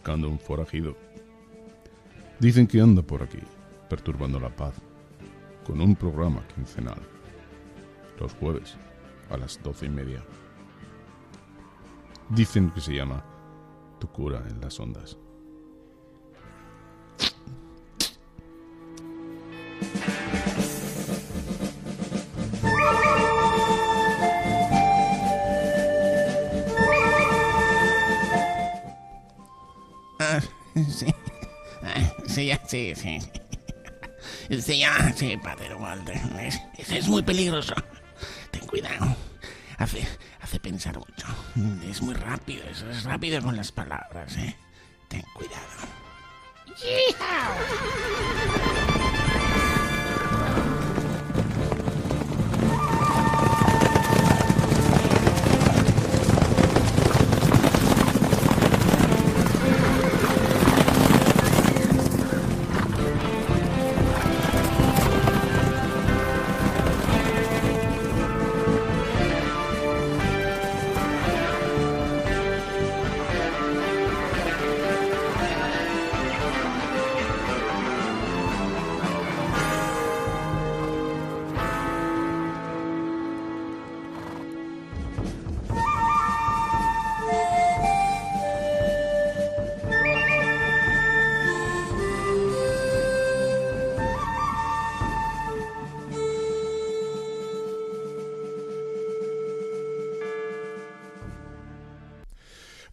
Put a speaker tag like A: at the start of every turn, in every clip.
A: Buscando un forajido. Dicen que anda por aquí, perturbando la paz, con un programa quincenal. Los jueves, a las doce y media. Dicen que se llama Tu cura en las ondas.
B: Sí, sí, sí. Ya, sí, padre Walter. Es, es, muy peligroso. Ten cuidado. Hace, hace pensar mucho. Es muy rápido, es, es rápido con las palabras, ¿eh? Ten cuidado.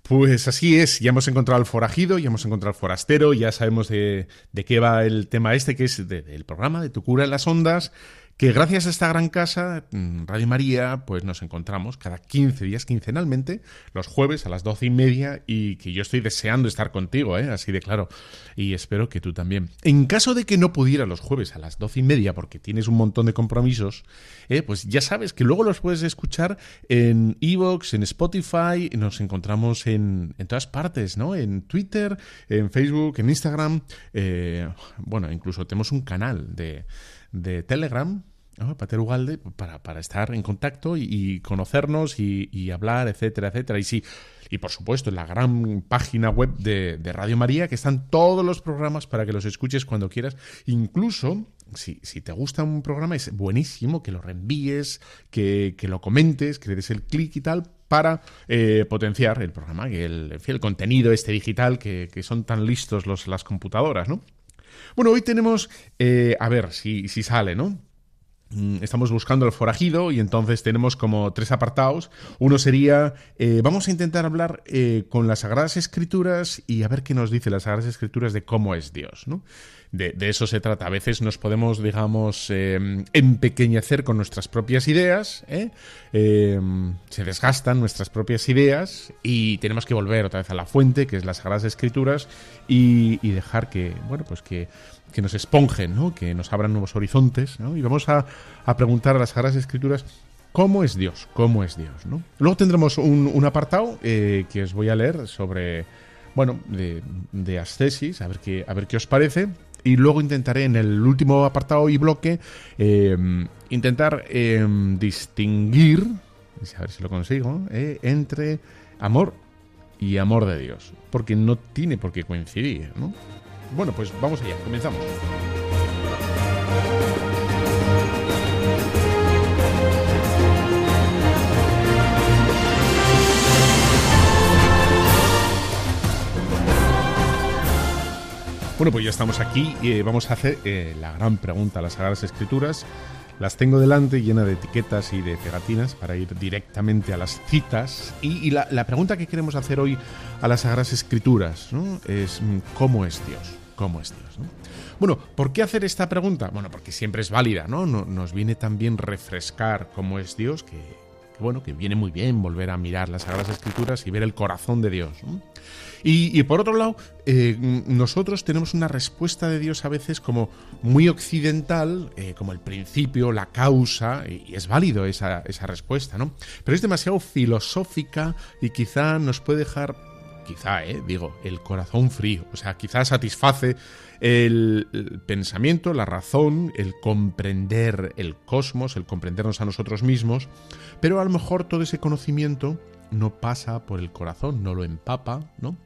C: Pues así es, ya hemos encontrado al forajido, ya hemos encontrado al forastero, ya sabemos de, de qué va el tema este, que es de- del programa de Tu cura en las ondas, que gracias a esta gran casa, mm, Radio María, pues nos encontramos cada 15 días, quincenalmente, los jueves a las doce y media, y que yo estoy deseando estar contigo, ¿eh? así de claro, y espero que tú también. En caso de que no pudiera los jueves a las doce y media, porque tienes un montón de compromisos, eh, pues ya sabes que luego los puedes escuchar en Evox, en Spotify, nos encontramos en, en todas partes, ¿no? En Twitter, en Facebook, en Instagram, eh, bueno, incluso tenemos un canal de, de Telegram. Pater Ugalde, para, estar en contacto y, conocernos y, hablar, etcétera, etcétera. Y sí, y por supuesto, en la gran página web de, Radio María, que están todos los programas para que los escuches cuando quieras. Incluso, si, si te gusta un programa, es buenísimo que lo reenvíes, que, que lo comentes, que le des el clic y tal, para eh, potenciar el programa, el, el contenido este digital que, que son tan listos los, las computadoras, ¿no? Bueno, hoy tenemos, eh, a ver si, si sale, ¿no? mm, estamos buscando el forajido y entonces tenemos como tres apartados. Uno sería, eh, vamos a intentar hablar eh, con las Sagradas Escrituras y a ver qué nos dice las Sagradas Escrituras de cómo es Dios, ¿no? De, eso se trata. A veces nos podemos, digamos, eh, empequeñecer con nuestras propias ideas, ¿eh? Eh, se desgastan nuestras propias ideas y tenemos que volver otra vez a la fuente, que es las Sagradas Escrituras, y, y dejar que, bueno, pues que que nos esponjen, ¿no? que nos abran nuevos horizontes, ¿no? y vamos a, a preguntar a las Sagradas Escrituras cómo es Dios, cómo es Dios. ¿no? Luego tendremos un, un apartado eh, que os voy a leer sobre, bueno, de, de ascesis, a ver, qué, a ver qué os parece, y luego intentaré en el último apartado y bloque eh, intentar eh, distinguir, a ver si lo consigo, eh, entre amor y amor de Dios, porque no tiene por qué coincidir, ¿no? Bueno, pues vamos allá, comenzamos. Bueno, pues ya estamos aquí y eh, vamos a hacer eh, la gran pregunta a las Sagradas Escrituras. Las tengo delante llena de etiquetas y de pegatinas para ir directamente a las citas. Y, la, pregunta que queremos hacer hoy a las Sagradas Escrituras es ¿cómo es Dios? ¿Cómo es Dios? ¿no? Bueno, ¿por qué hacer esta pregunta? Bueno, porque siempre es válida, ¿no? Nos viene también refrescar cómo es Dios, que, que bueno, que viene muy bien volver a mirar las Sagradas Escrituras y ver el corazón de Dios. ¿no? Y, por otro lado, eh, nosotros tenemos una respuesta de Dios a veces como muy occidental, eh, como el principio, la causa, y, es válido esa, esa, respuesta, ¿no? Pero es demasiado filosófica y quizá nos puede dejar, quizá, eh, digo, el corazón frío. O sea, quizá satisface el pensamiento, la razón, el comprender el cosmos, el comprendernos a nosotros mismos, pero a lo mejor todo ese conocimiento no pasa por el corazón, no lo empapa, ¿no?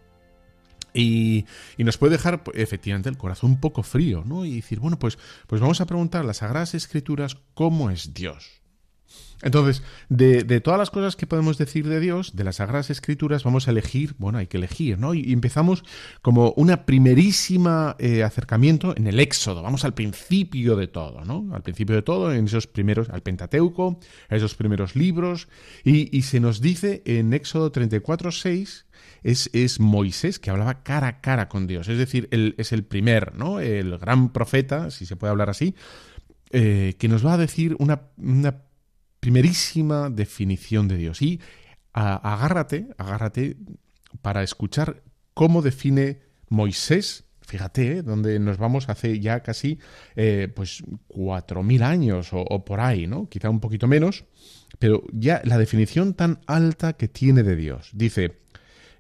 C: Y, nos puede dejar efectivamente el corazón un poco frío, ¿no? Y decir, bueno, pues, pues vamos a preguntar a las Sagradas Escrituras cómo es Dios. Entonces, de, de, todas las cosas que podemos decir de Dios, de las Sagradas Escrituras, vamos a elegir, bueno, hay que elegir, ¿no? Y, empezamos como una primerísima eh, acercamiento en el Éxodo, vamos al principio de todo, ¿no? Al principio de todo, en esos primeros, al Pentateuco, esos primeros libros, y, y se nos dice en Éxodo 34, 6, es, es, Moisés que hablaba cara a cara con Dios. Es decir, él es el primer, ¿no? El gran profeta, si se puede hablar así, eh, que nos va a decir una, primerísima definición de Dios. Y agárrate, agárrate para escuchar cómo define Moisés. Fíjate, ¿eh? donde nos vamos hace ya casi eh, pues cuatro mil años o, o por ahí, ¿no? Quizá un poquito menos, pero ya la definición tan alta que tiene de Dios. Dice,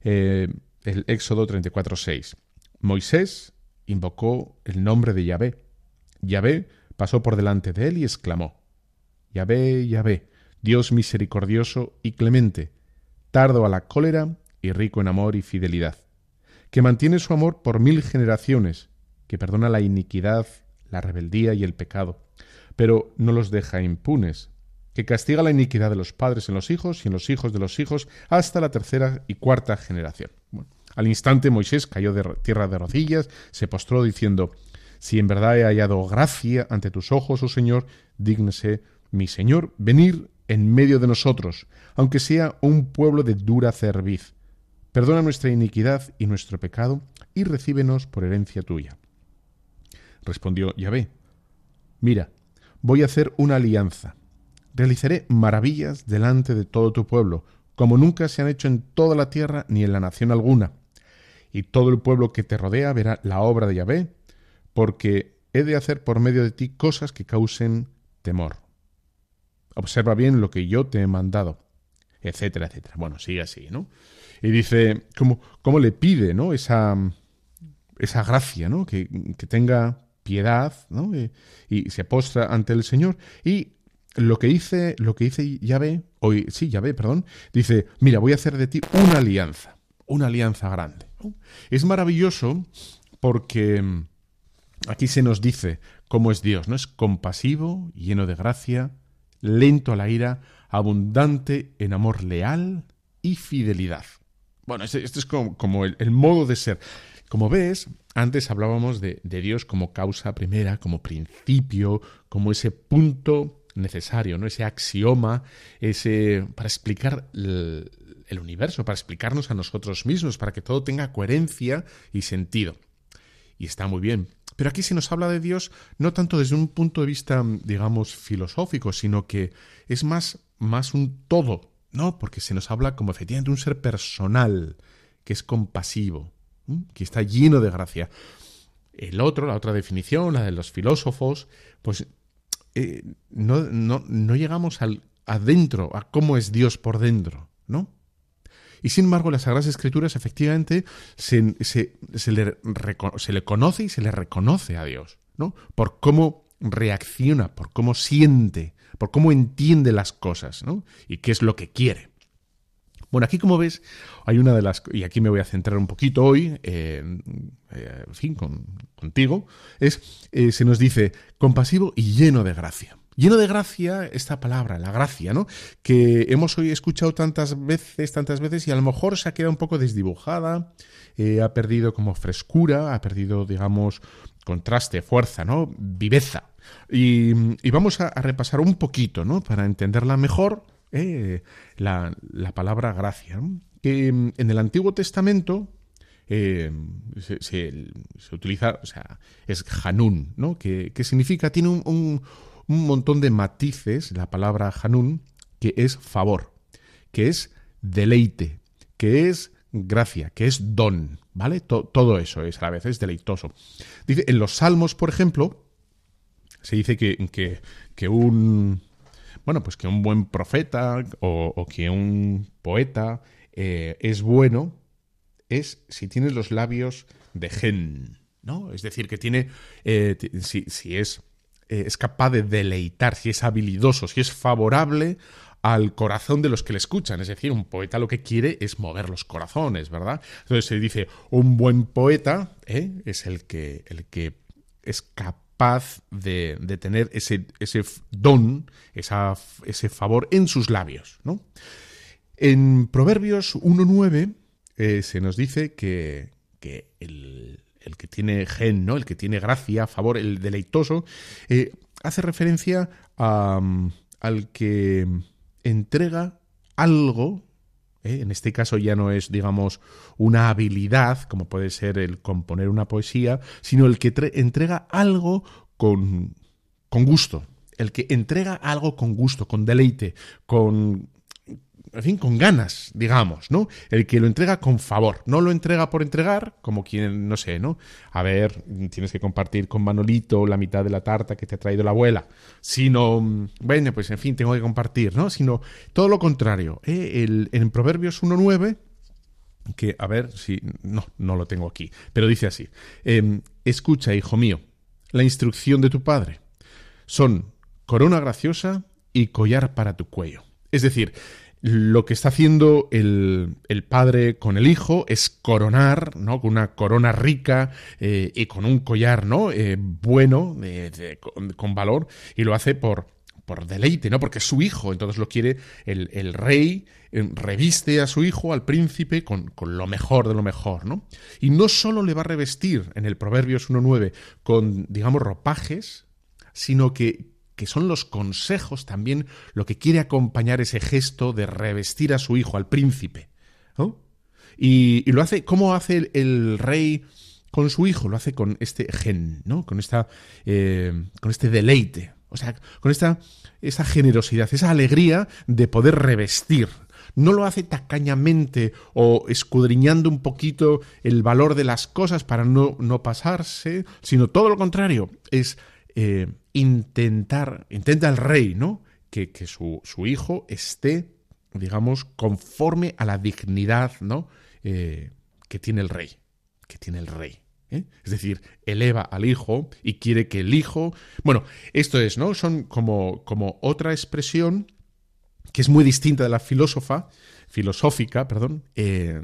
C: eh, el Éxodo 34.6. Moisés invocó el nombre de Yahvé. Yahvé pasó por delante de él y exclamó, Yahvé, Yahvé, Dios misericordioso y clemente, tardo a la cólera y rico en amor y fidelidad, que mantiene su amor por mil generaciones, que perdona la iniquidad, la rebeldía y el pecado, pero no los deja impunes, que castiga la iniquidad de los padres en los hijos y en los hijos de los hijos hasta la tercera y cuarta generación. Al instante Moisés cayó de tierra de rodillas, se postró diciendo, Si en verdad he hallado gracia ante tus ojos, oh Señor, dígnese mi Señor venir en medio de nosotros, aunque sea un pueblo de dura cerviz. Perdona nuestra iniquidad y nuestro pecado, y recíbenos por herencia tuya. Respondió Yahvé, Mira, voy a hacer una alianza realizaré maravillas delante de todo tu pueblo, como nunca se han hecho en toda la tierra ni en la nación alguna. Y todo el pueblo que te rodea verá la obra de Yahvé, porque he de hacer por medio de ti cosas que causen temor. Observa bien lo que yo te he mandado, etcétera, etcétera. Bueno, sigue así, ¿no? Y dice, ¿cómo, cómo le pide, ¿no? Esa, esa gracia, ¿no? Que, que tenga piedad, ¿no? Y, y se postra ante el Señor. Y lo que dice, lo que dice Yahvé, hoy, sí, Yahvé, perdón, dice, mira, voy a hacer de ti una alianza, una alianza grande. Es maravilloso porque mm, aquí se nos dice cómo es Dios, ¿no? Es compasivo, lleno de gracia, lento a la ira, abundante en amor leal y fidelidad. Bueno, este, es como, el, modo de ser. Como ves, antes hablábamos de, Dios como causa primera, como principio, como ese punto necesario, ¿no? Ese axioma, ese para explicar el universo, para explicarnos a nosotros mismos, para que todo tenga coherencia y sentido. Y está muy bien. Pero aquí se nos habla de Dios no tanto desde un punto de vista, digamos, filosófico, sino que es más, más un todo, ¿no? Porque se nos habla como efectivamente un ser personal, que es compasivo, que está lleno de gracia. El otro, la otra definición, la de los filósofos, pues eh, no, no, llegamos al adentro, a cómo es Dios por dentro, ¿no? Y sin embargo, las Sagradas Escrituras efectivamente se, se, le, se, le, conoce y se le reconoce a Dios, ¿no? Por cómo reacciona, por cómo siente, por cómo entiende las cosas, ¿no? Y qué es lo que quiere. Bueno, aquí como ves, hay una de las, y aquí me voy a centrar un poquito hoy, eh, en fin, contigo, es, eh, se nos dice, compasivo y lleno de gracia. Lleno de gracia, esta palabra, la gracia, ¿no? Que hemos hoy escuchado tantas veces, tantas veces, y a lo mejor se ha quedado un poco desdibujada, eh, ha perdido como frescura, ha perdido, digamos, contraste, fuerza, ¿no? Viveza. Y, vamos a, repasar un poquito, ¿no? Para entenderla mejor, eh, la, palabra gracia, que mm, en el Antiguo Testamento eh, se, utiliza, o sea, es Hanun, ¿no? Que, significa, tiene un, montón de matices, la palabra Hanun, que es favor, que es deleite, que es gracia, que es don, ¿vale? todo eso es a la vez, es deleitoso. Dice, en los Salmos, por ejemplo, se dice que, que un bueno, pues que un buen profeta o, que un poeta eh, es bueno es si tienes los labios de gen, ¿no? Es decir, que tiene, eh, si, es, eh, es capaz de deleitar, si es habilidoso, si es favorable al corazón de los que le escuchan. Es decir, un poeta lo que quiere es mover los corazones, ¿verdad? Entonces se dice, un buen poeta es el que, el que es capaz de, tener ese, ese don, esa, ese favor en sus labios. ¿no? En Proverbios 1.9 eh, se nos dice que, el, que tiene gen, ¿no? el que tiene gracia, favor, el deleitoso, eh, hace referencia al que entrega algo ¿eh? En este caso ya no es, digamos, una habilidad, como puede ser el componer una poesía, sino el que entrega algo con, con gusto, el que entrega algo con gusto, con deleite, con en fin, con ganas, digamos, ¿no? El que lo entrega con favor, no lo entrega por entregar, como quien, no sé, ¿no? A ver, tienes que compartir con Manolito la mitad de la tarta que te ha traído la abuela, sino, bueno, pues en fin, tengo que compartir, ¿no? Sino todo lo contrario. ¿eh? El, en Proverbios 1.9, que, a ver si, no, no lo tengo aquí, pero dice así, em, escucha, hijo mío, la instrucción de tu padre. Son corona graciosa y collar para tu cuello. Es decir, lo que está haciendo el, padre con el hijo es coronar, ¿no? Con una corona rica eh, y con un collar, ¿no? Eh, bueno, con, valor, y lo hace por, por deleite, ¿no? Porque es su hijo, entonces lo quiere el, rey, eh, reviste a su hijo, al príncipe, con, con, lo mejor de lo mejor, ¿no? Y no solo le va a revestir en el Proverbios 1.9 con, digamos, ropajes, sino que que son los consejos también lo que quiere acompañar ese gesto de revestir a su hijo, al príncipe. Y, lo hace, ¿cómo hace el, rey con su hijo? Lo hace con este gen, ¿no? Con esta, eh, con este deleite, o sea, con esta, esa generosidad, esa alegría de poder revestir. No lo hace tacañamente o escudriñando un poquito el valor de las cosas para no, no pasarse, sino todo lo contrario, es eh, intentar, intenta el rey, ¿no? Que, su, hijo esté, digamos, conforme a la dignidad, ¿no? Eh, que tiene el rey, que tiene el rey. ¿eh? Es decir, eleva al hijo y quiere que el hijo. Bueno, esto es, ¿no? Son como, como otra expresión que es muy distinta de la filósofa, filosófica, perdón,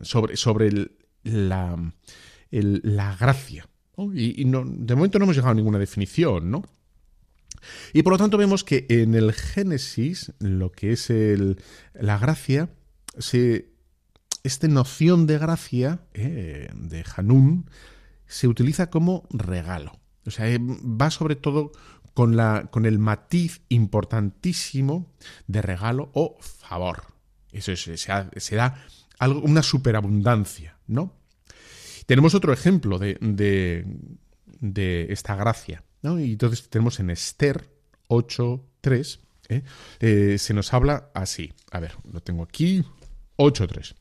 C: sobre, sobre la, la gracia. Y, no, de momento no hemos llegado a ninguna definición, ¿no? Y por lo tanto vemos que en el Génesis, lo que es el, la gracia, se, esta noción de gracia, eh, de Hanún, se utiliza como regalo. O sea, eh, va sobre todo con, la, con el matiz importantísimo de regalo o favor. Eso es, se, da algo, una superabundancia, ¿no? Tenemos otro ejemplo de, de, esta gracia, ¿no? Y entonces tenemos en Esther 8.3, ¿eh? ¿eh? se nos habla así. A ver, lo tengo aquí. 8.3.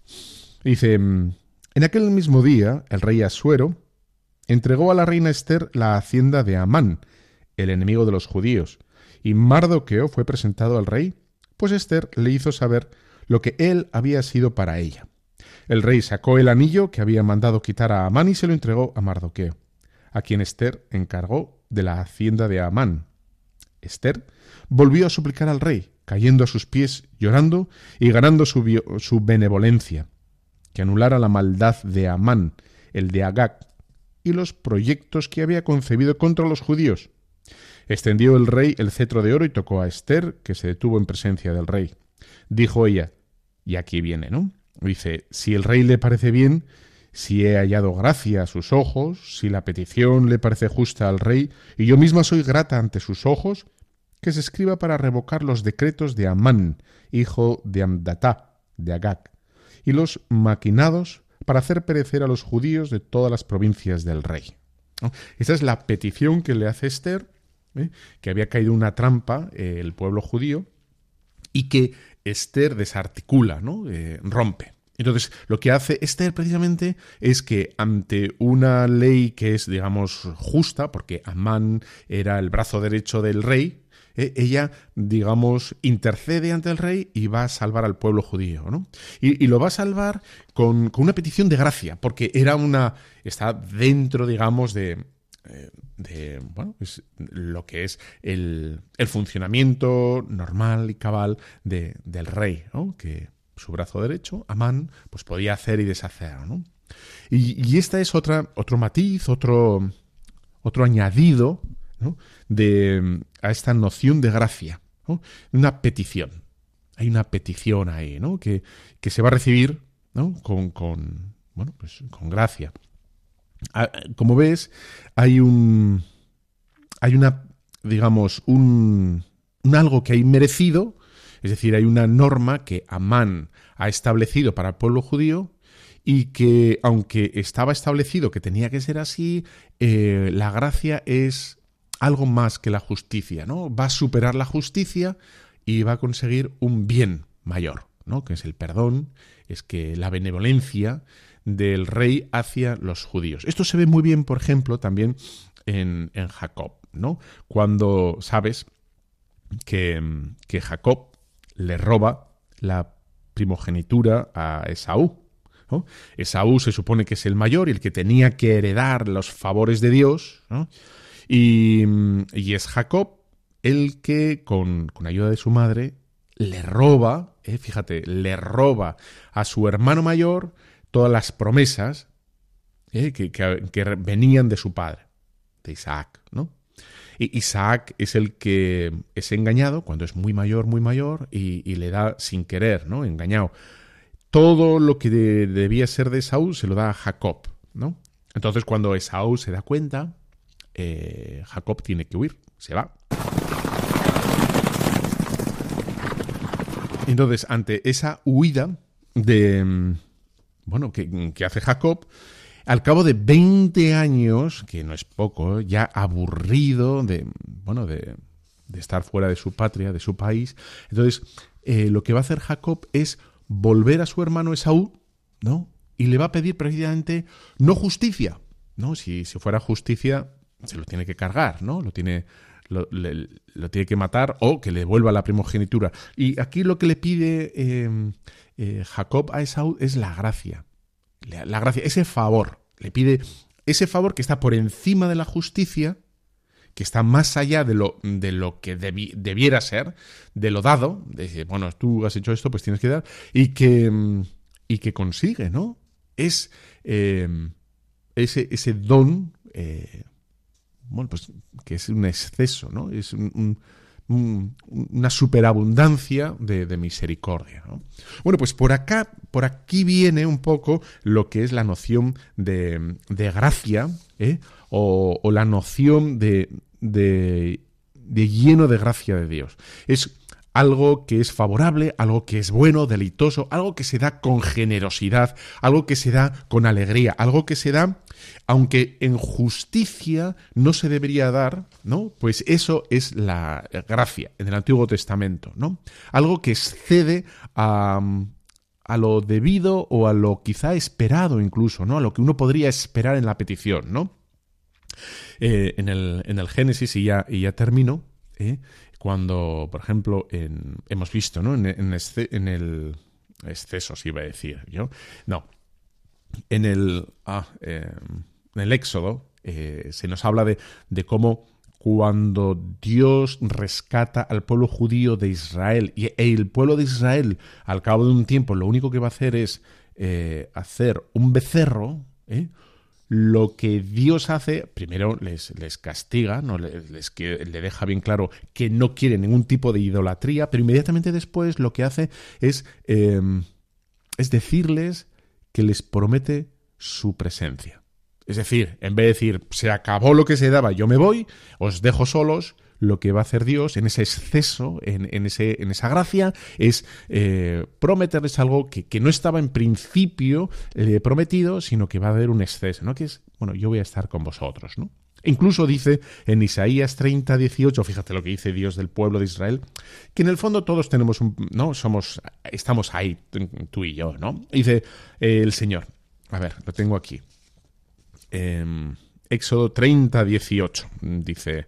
C: Dice, mm, en aquel mismo día, el rey Asuero entregó a la reina Esther la hacienda de Amán, el enemigo de los judíos, y Mardoqueo fue presentado al rey, pues Esther le hizo saber lo que él había sido para ella. El rey sacó el anillo que había mandado quitar a Amán y se lo entregó a Mardoqueo, a quien Esther encargó de la hacienda de Amán. Esther volvió a suplicar al rey, cayendo a sus pies, llorando y ganando su, su benevolencia, que anulara la maldad de Amán, el de Agag, y los proyectos que había concebido contra los judíos. Extendió el rey el cetro de oro y tocó a Esther, que se detuvo en presencia del rey. Dijo ella, y aquí viene, ¿no? Dice, si el rey le parece bien, si he hallado gracia a sus ojos, si la petición le parece justa al rey, y yo misma soy grata ante sus ojos, que se escriba para revocar los decretos de Amán, hijo de Amdatá, de Agag, y los maquinados para hacer perecer a los judíos de todas las provincias del rey. Esa es la petición que le hace Esther, ¿eh? que había caído una trampa eh, el pueblo judío y que Esther desarticula, ¿no? Eh, rompe. Entonces, lo que hace Esther precisamente es que ante una ley que es, digamos, justa, porque Amán era el brazo derecho del rey, eh, ella, digamos, intercede ante el rey y va a salvar al pueblo judío, ¿no? Y, lo va a salvar con, una petición de gracia, porque era una. está dentro, digamos, de. Eh, de bueno, es lo que es el, el funcionamiento normal y cabal de, del rey, ¿no? que su brazo derecho, Amán, pues podía hacer y deshacer. ¿no? Y, y esta es otra, otro matiz, otro, otro añadido de, a esta noción de gracia, una petición. Hay una petición ahí, ¿no? que, que se va a recibir con, con, bueno, pues, con gracia. Ah, como ves, hay un. hay una, digamos, un, un algo que hay merecido, es decir, hay una norma que Amán ha establecido para el pueblo judío y que, aunque estaba establecido que tenía que ser así, eh, la gracia es algo más que la justicia, ¿no? Va a superar la justicia y va a conseguir un bien mayor, ¿no? Que es el perdón, es que la benevolencia del rey hacia los judíos. Esto se ve muy bien, por ejemplo, también en, en Jacob, ¿no? Cuando sabes que, que Jacob le roba la primogenitura a Esaú. ¿no? Esaú se supone que es el mayor y el que tenía que heredar los favores de Dios. ¿no? Y, es Jacob el que, con, ayuda de su madre, le roba, eh, fíjate, le roba a su hermano mayor todas las promesas eh, que, venían de su padre, de Isaac, ¿no? Y Isaac es el que es engañado cuando es muy mayor, muy mayor, y, le da sin querer, ¿no? Engañado. Todo lo que debía ser de Saúl se lo da a Jacob, ¿no? Entonces cuando Esaú se da cuenta, eh, Jacob tiene que huir, se va. Entonces, ante esa huida de. Bueno, que, hace Jacob, al cabo de 20 años, que no es poco, ya aburrido de. Bueno, de, estar fuera de su patria, de su país. Entonces, eh, lo que va a hacer Jacob es volver a su hermano Esaú, ¿no? Y le va a pedir precisamente no justicia, ¿no? Si, si fuera justicia, se lo tiene que cargar, ¿no? Lo tiene, lo, tiene que matar o que le devuelva la primogenitura. Y aquí lo que le pide eh, eh, Jacob a Esaú es la gracia. La, gracia, ese favor. Le pide ese favor que está por encima de la justicia, que está más allá de lo, de lo que debiera ser, de lo dado. Bueno, tú has hecho esto, pues tienes que dar. Y que, y que consigue, ¿no? Es eh, ese, ese don bueno, pues que es un exceso, ¿no? Es un, una superabundancia de, misericordia. Bueno, pues por acá, por aquí viene un poco lo que es la noción de, gracia, ¿eh? o, la noción de, de, lleno de gracia de Dios. Es algo que es favorable, algo que es bueno, deleitoso, algo que se da con generosidad, algo que se da con alegría, algo que se da aunque en justicia no se debería dar, ¿no? Pues eso es la gracia en el Antiguo Testamento, ¿no? Algo que excede a, a lo debido o a lo quizá esperado incluso, ¿no? A lo que uno podría esperar en la petición, ¿no? Eh, en, el, en, el, Génesis, y ya, ya termino, ¿eh? cuando, por ejemplo, hemos visto, ¿no? En, el exceso, si iba a decir yo. No. En el, ah, em, en el Éxodo eh, se nos habla de, cómo cuando Dios rescata al pueblo judío de Israel y el pueblo de Israel al cabo de un tiempo lo único que va a hacer es eh, hacer un becerro, ¿eh? lo que Dios hace, primero les, les castiga, ¿no? les, le deja bien claro que no quiere ningún tipo de idolatría, pero inmediatamente después lo que hace es, em, es decirles que les promete su presencia. Es decir, en vez de decir, se acabó lo que se daba, yo me voy, os dejo solos, lo que va a hacer Dios en ese exceso, en, ese, en esa gracia, es eh, prometerles algo que, no estaba en principio eh, prometido, sino que va a haber un exceso, ¿no? Que es, bueno, yo voy a estar con vosotros, ¿no? Incluso dice en Isaías 30, 18, fíjate lo que dice Dios del pueblo de Israel, que en el fondo todos tenemos un, ¿no? Somos, estamos ahí, tú y yo, ¿no? Dice eh, el Señor, a ver, lo tengo aquí. Em, Éxodo 30, 18, dice,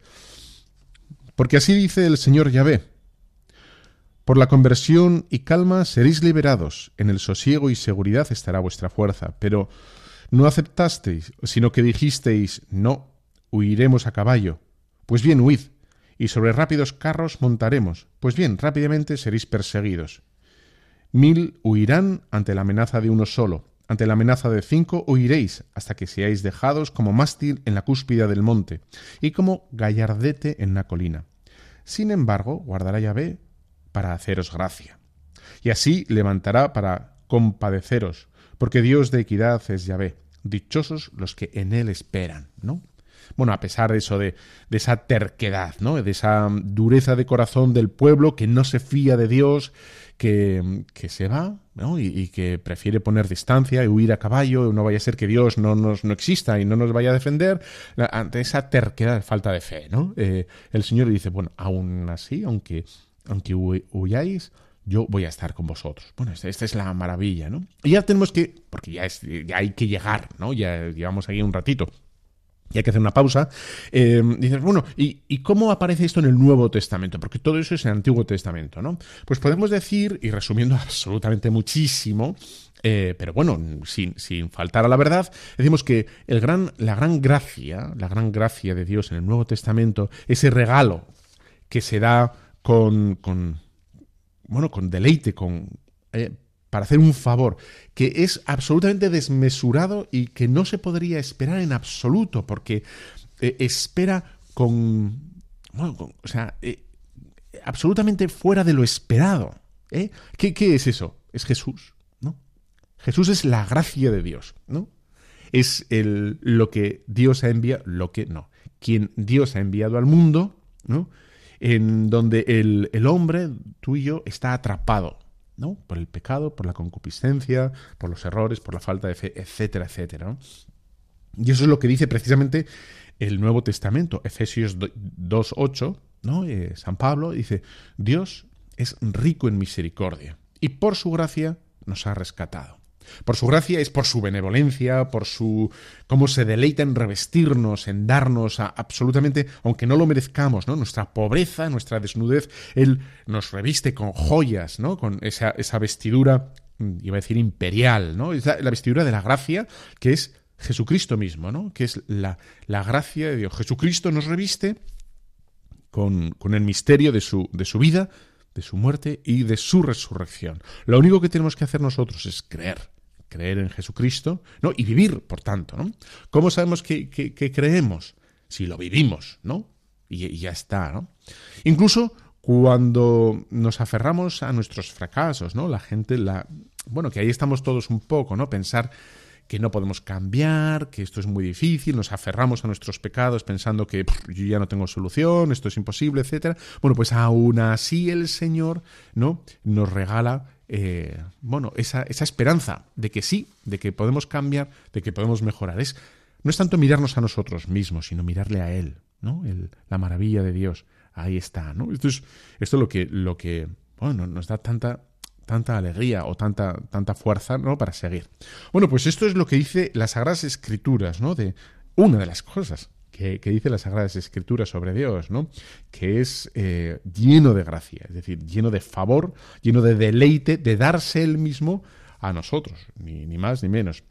C: porque así dice el Señor Yahvé. Por la conversión y calma seréis liberados, en el sosiego y seguridad estará vuestra fuerza. Pero no aceptasteis, sino que dijisteis, no, huiremos a caballo. Pues bien, huid, y sobre rápidos carros montaremos. Pues bien, rápidamente seréis perseguidos. Mil huirán ante la amenaza de uno solo, ante la amenaza de cinco huiréis hasta que seáis dejados como mástil en la cúspide del monte y como gallardete en una colina. Sin embargo, guardará Yahvé para haceros gracia. Y así levantará para compadeceros, porque Dios de equidad es Yahvé. Dichosos los que en él esperan, ¿no? Bueno, a pesar de eso, de, de, esa terquedad, ¿no? De esa dureza de corazón del pueblo que no se fía de Dios, que, se va ¿no? y, que prefiere poner distancia y huir a caballo, no vaya a ser que Dios no, nos, no exista y no nos vaya a defender, ante esa terquedad, falta de fe. ¿no? Eh, el Señor dice, bueno, aún así, aunque, aunque huyáis, yo voy a estar con vosotros. Bueno, esta, es la maravilla, ¿no? Y ya tenemos que, porque ya, es, ya hay que llegar, ¿no? Ya llevamos ahí un ratito y hay que hacer una pausa, eh, dices, bueno, ¿y, cómo aparece esto en el Nuevo Testamento? Porque todo eso es el Antiguo Testamento, ¿no? Pues podemos decir, y resumiendo absolutamente muchísimo, eh, pero bueno, sin, sin, faltar a la verdad, decimos que el gran, la gran gracia, la gran gracia de Dios en el Nuevo Testamento, ese regalo que se da con, con bueno, con deleite, con... Eh, para hacer un favor, que es absolutamente desmesurado y que no se podría esperar en absoluto, porque eh, espera con, o sea, eh, absolutamente fuera de lo esperado. ¿eh? ¿Qué, ¿Qué, es eso? Es Jesús, ¿no? Jesús es la gracia de Dios, ¿no? Es el, lo que Dios ha enviado, lo que no, quien Dios ha enviado al mundo, ¿no? En donde el, el hombre, tú y yo, está atrapado ¿no? Por el pecado, por la concupiscencia, por los errores, por la falta de fe, etcétera, etcétera. Y eso es lo que dice precisamente el Nuevo Testamento, Efesios 2.8, ¿no? Eh, San Pablo dice, Dios es rico en misericordia y por su gracia nos ha rescatado. Por su gracia es por su benevolencia, por su cómo se deleita en revestirnos, en darnos absolutamente, aunque no lo merezcamos, ¿no? Nuestra pobreza, nuestra desnudez, Él nos reviste con joyas, ¿no? Con esa, esa vestidura, mm, iba a decir imperial, ¿no? Es la, vestidura de la gracia, que es Jesucristo mismo, ¿no? Que es la, la gracia de Dios. Jesucristo nos reviste con, con el misterio de su, de su vida, de su muerte y de su resurrección. Lo único que tenemos que hacer nosotros es creer creer en Jesucristo, ¿no? Y vivir, por tanto, ¿no? ¿Cómo sabemos que, creemos? Si lo vivimos, ¿no? Y, ya está, ¿no? Incluso cuando nos aferramos a nuestros fracasos, ¿no? La gente, la, bueno, que ahí estamos todos un poco, ¿no? Pensar que no podemos cambiar, que esto es muy difícil, nos aferramos a nuestros pecados pensando que yo ya no tengo solución, esto es imposible, etcétera. Bueno, pues aún así el Señor, ¿no? Nos regala eh, bueno, esa, esperanza de que sí, de que podemos cambiar, de que podemos mejorar. Es, no es tanto mirarnos a nosotros mismos, sino mirarle a Él, ¿no? La maravilla de Dios. Ahí está, ¿no? Esto es, esto es lo que, lo que bueno, nos da tanta, tanta alegría o tanta, tanta fuerza, ¿no? Para seguir. Bueno, pues esto es lo que dice las Sagradas Escrituras, ¿no? De una de las cosas que, dice las Sagradas Escrituras sobre Dios, ¿no? que es eh, lleno de gracia, es decir, lleno de favor, lleno de deleite, de darse él mismo a nosotros, ni, ni más ni menos.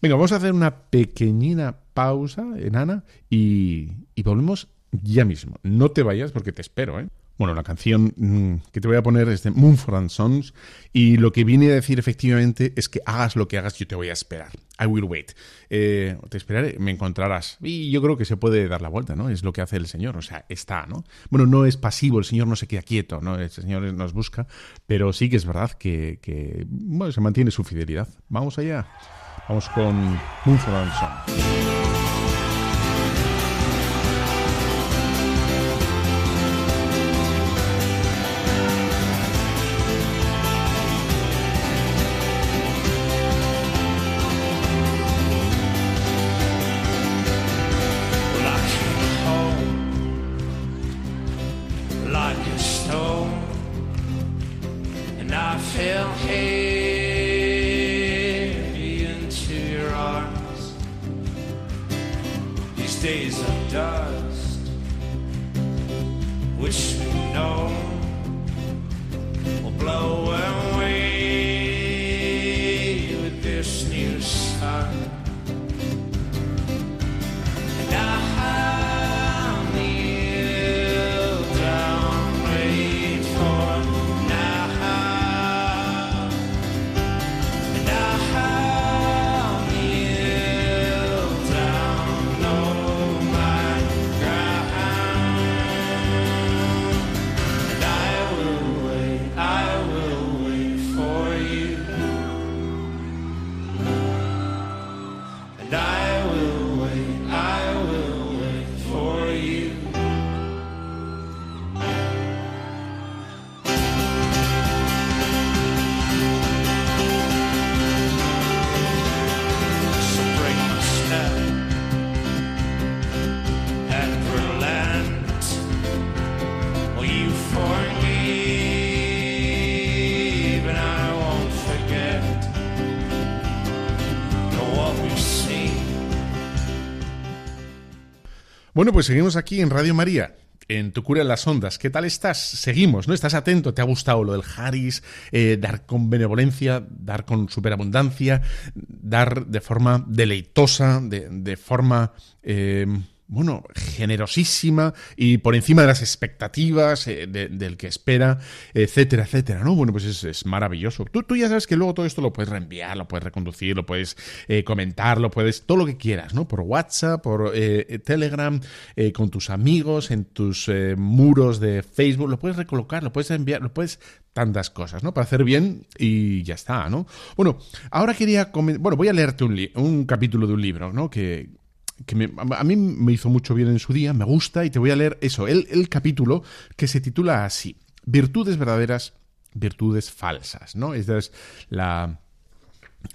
C: Venga, vamos a hacer una pequeñina pausa, enana, y, y volvemos ya mismo. No te vayas porque te espero, ¿eh? Bueno, la canción mm, que te voy a poner es de Moonford Sons y lo que viene a decir efectivamente es que hagas lo que hagas, yo te voy a esperar. I will wait. Eh, te esperaré, me encontrarás. Y yo creo que se puede dar la vuelta, ¿no? Es lo que hace el Señor, o sea, está, ¿no? Bueno, no es pasivo, el Señor no se queda quieto, ¿no? El Señor nos busca, pero sí que es verdad que, que bueno, se mantiene su fidelidad. Vamos allá. Vamos con Moonford Sons. Bueno, pues seguimos aquí en Radio María. En tu cura en las ondas, ¿qué tal estás? Seguimos, ¿no? Estás atento, ¿te ha gustado lo del Haris? Eh, dar con benevolencia, dar con superabundancia, dar de forma deleitosa, de, forma eh, bueno, generosísima y por encima de las expectativas eh, del que espera, etcétera, etcétera, ¿no? Bueno, pues es, maravilloso. Tú, tú, ya sabes que luego todo esto lo puedes reenviar, lo puedes reconducir, lo puedes eh, comentar, lo puedes, todo lo que quieras, ¿no? Por WhatsApp, por eh, Telegram, con tus amigos, en tus muros de Facebook, lo puedes recolocar, lo puedes enviar, lo puedes tantas cosas, ¿no? Para hacer bien y ya está, ¿no? Bueno, ahora quería, bueno, voy a leerte un, un capítulo de un libro, ¿no? Que que a mí me hizo mucho bien en su día, me gusta y te voy a leer eso, el, el capítulo que se titula así, Virtudes verdaderas, virtudes falsas, ¿no? Es la,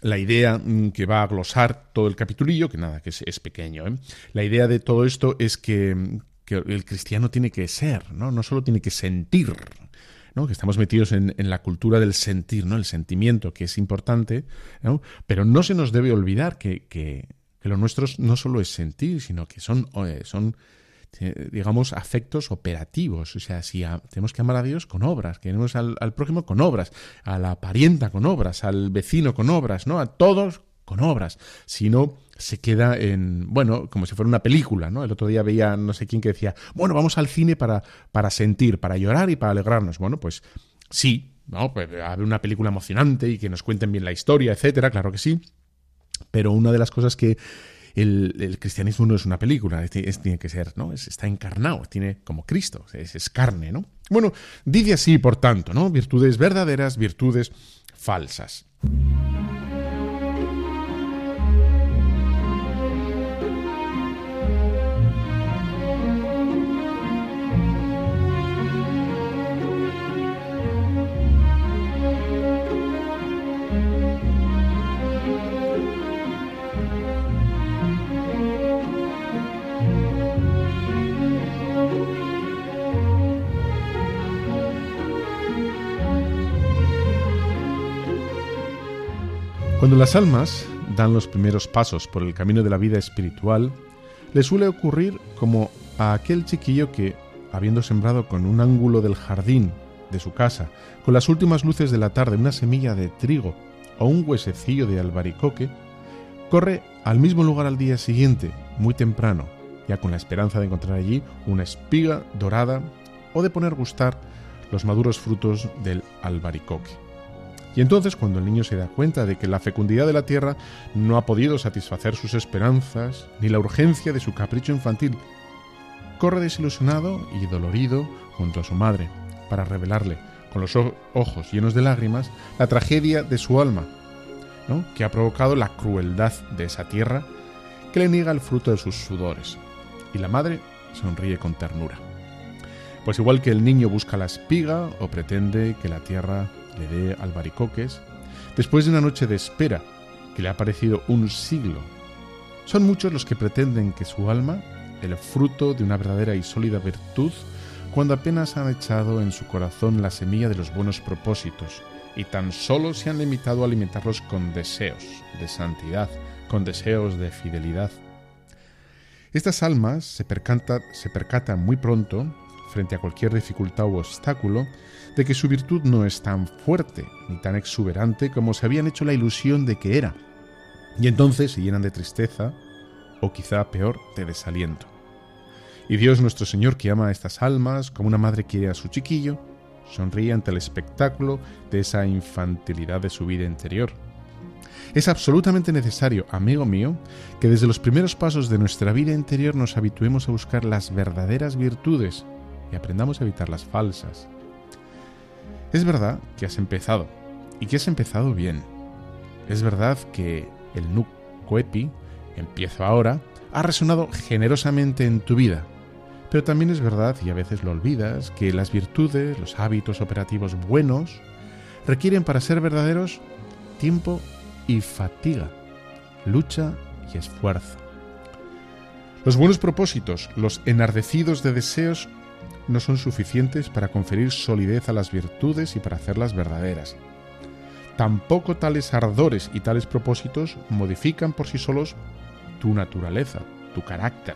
C: la idea mm, que va a glosar todo el capitulillo, que nada, que es, pequeño. ¿eh? La idea de todo esto es que, que, el cristiano tiene que ser, ¿no? No solo tiene que sentir, ¿no? que estamos metidos en, en, la cultura del sentir, ¿no? el sentimiento, que es importante, ¿no? pero no se nos debe olvidar que, que que lo nuestro no solo es sentir, sino que son, eh, son eh, digamos, afectos operativos. O sea, si tenemos que amar a Dios con obras, queremos al, prójimo con obras, a la parienta con obras, al vecino con obras, ¿no? A todos con obras. Si no, se queda en, bueno, como si fuera una película, ¿no? El otro día veía no sé quién que decía, bueno, vamos al cine para, para sentir, para llorar y para alegrarnos. Bueno, pues sí, ¿no? Pues haber una película emocionante y que nos cuenten bien la historia, etcétera, claro que sí pero una de las cosas que, el, cristianismo no es una película, tiene que ser, ¿no? está encarnado, tiene como Cristo, es, es, carne, ¿no? Bueno, dice así, por tanto, ¿no? Virtudes verdaderas, virtudes falsas. Cuando las almas dan los primeros pasos por el camino de la vida espiritual, le suele ocurrir como a aquel chiquillo que, habiendo sembrado con un ángulo del jardín de su casa, con las últimas luces de la tarde, una semilla de trigo o un huesecillo de albaricoque, corre al mismo lugar al día siguiente, muy temprano, ya con la esperanza de encontrar allí una espiga dorada o de poner gustar los maduros frutos del albaricoque. Y entonces cuando el niño se da cuenta de que la fecundidad de la tierra no ha podido satisfacer sus esperanzas, ni la urgencia de su capricho infantil, corre desilusionado y dolorido junto a su madre para revelarle, con los ojos llenos de lágrimas, la tragedia de su alma, ¿no? que ha provocado la crueldad de esa tierra que le niega el fruto de sus sudores. Y la madre sonríe con ternura. Pues igual que el niño busca la espiga o pretende que la tierra le dé albaricoques, después de una noche de espera que le ha parecido un siglo. Son muchos los que pretenden que su alma, el fruto de una verdadera y sólida virtud, cuando apenas han echado en su corazón la semilla de los buenos propósitos, y tan solo se han limitado a alimentarlos con deseos de santidad, con deseos de fidelidad. Estas almas se, se percatan muy pronto, frente a cualquier dificultad u obstáculo, de que su virtud no es tan fuerte ni tan exuberante como se habían hecho la ilusión de que era, y entonces se llenan de tristeza o quizá peor, de desaliento. Y Dios nuestro Señor, que ama a estas almas como una madre quiere a su chiquillo, sonríe ante el espectáculo de esa infantilidad de su vida interior. Es absolutamente necesario, amigo mío, que desde los primeros pasos de nuestra vida interior nos habituemos a buscar las verdaderas virtudes y aprendamos a evitar las falsas, es verdad que has empezado, y que has empezado bien. Es verdad que el Nuk Coepi, empiezo ahora, ha resonado generosamente en tu vida. Pero también es verdad, y a veces lo olvidas, que las virtudes, los hábitos operativos buenos, requieren para ser verdaderos tiempo y fatiga, lucha y esfuerzo. Los buenos propósitos, los enardecidos de deseos, no son suficientes para conferir solidez a las virtudes y para hacerlas verdaderas. Tampoco tales ardores y tales propósitos modifican por sí solos tu naturaleza, tu carácter.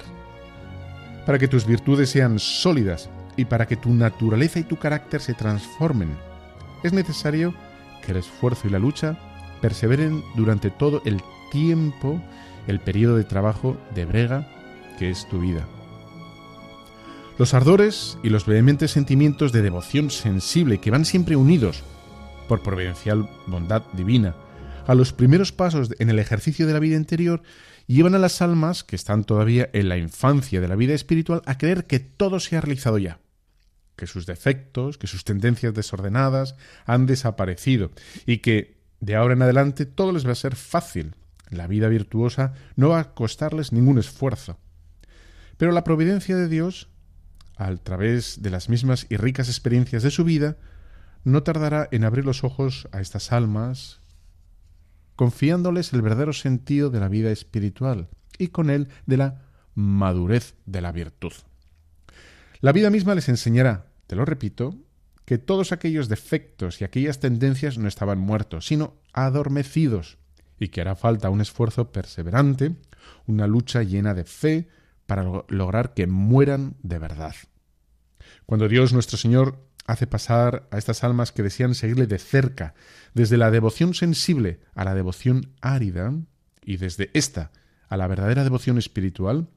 C: Para que tus virtudes sean sólidas y para que tu naturaleza y tu carácter se transformen, es necesario que el esfuerzo y la lucha perseveren durante todo el tiempo, el periodo de trabajo de brega que es tu vida. Los ardores y los vehementes sentimientos de devoción sensible que van siempre unidos por providencial bondad divina a los primeros pasos en el ejercicio de la vida interior llevan a las almas que están todavía en la infancia de la vida espiritual a creer que todo se ha realizado ya, que sus defectos, que sus tendencias desordenadas han desaparecido y que de ahora en adelante todo les va a ser fácil. La vida virtuosa no va a costarles ningún esfuerzo. Pero la providencia de Dios a través de las mismas y ricas experiencias de su vida, no tardará en abrir los ojos a estas almas, confiándoles el verdadero sentido de la vida espiritual y con él de la madurez de la virtud. La vida misma les enseñará, te lo repito, que todos aquellos defectos y aquellas tendencias no estaban muertos, sino adormecidos, y que hará falta un esfuerzo perseverante, una lucha llena de fe, para lograr que mueran de verdad. Cuando Dios nuestro Señor hace pasar a estas almas que desean seguirle de cerca, desde la devoción sensible a la devoción árida, y desde esta a la verdadera devoción espiritual,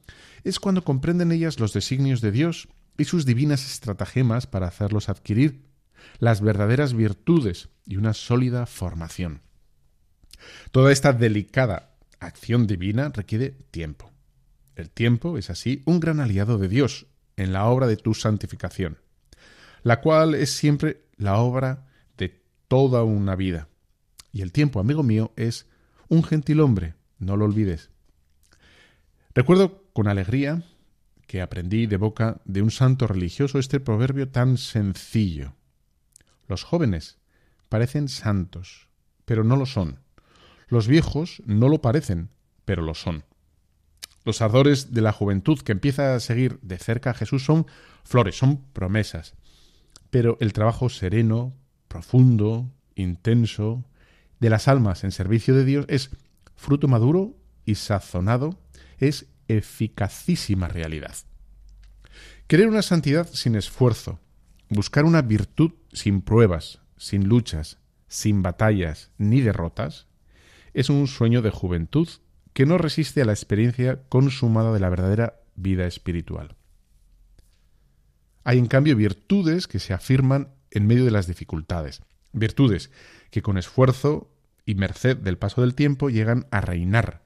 C: es cuando comprenden ellas los designios de Dios y sus divinas estratagemas para hacerlos adquirir las verdaderas virtudes y una sólida formación. Toda esta delicada acción divina requiere tiempo. El tiempo es así un gran aliado de Dios en la obra de tu santificación, la cual es siempre la obra de toda una vida. Y el tiempo, amigo mío, es un gentil hombre, no lo olvides. Recuerdo con alegría que aprendí de boca de un santo religioso este proverbio tan sencillo. Los jóvenes parecen santos, pero no lo son. Los viejos no lo parecen, pero lo son. Los ardores de la juventud que empieza a seguir de cerca a Jesús son flores, son promesas. Pero el trabajo sereno, profundo, intenso, de las almas en servicio de Dios es fruto maduro y sazonado, es eficacísima realidad. Querer una santidad sin esfuerzo, buscar una virtud sin pruebas, sin luchas, sin batallas ni derrotas, es un sueño de juventud que no resiste a la experiencia consumada de la verdadera vida espiritual. Hay en cambio virtudes que se afirman en medio de las dificultades, virtudes que con esfuerzo y merced del paso del tiempo llegan a reinar,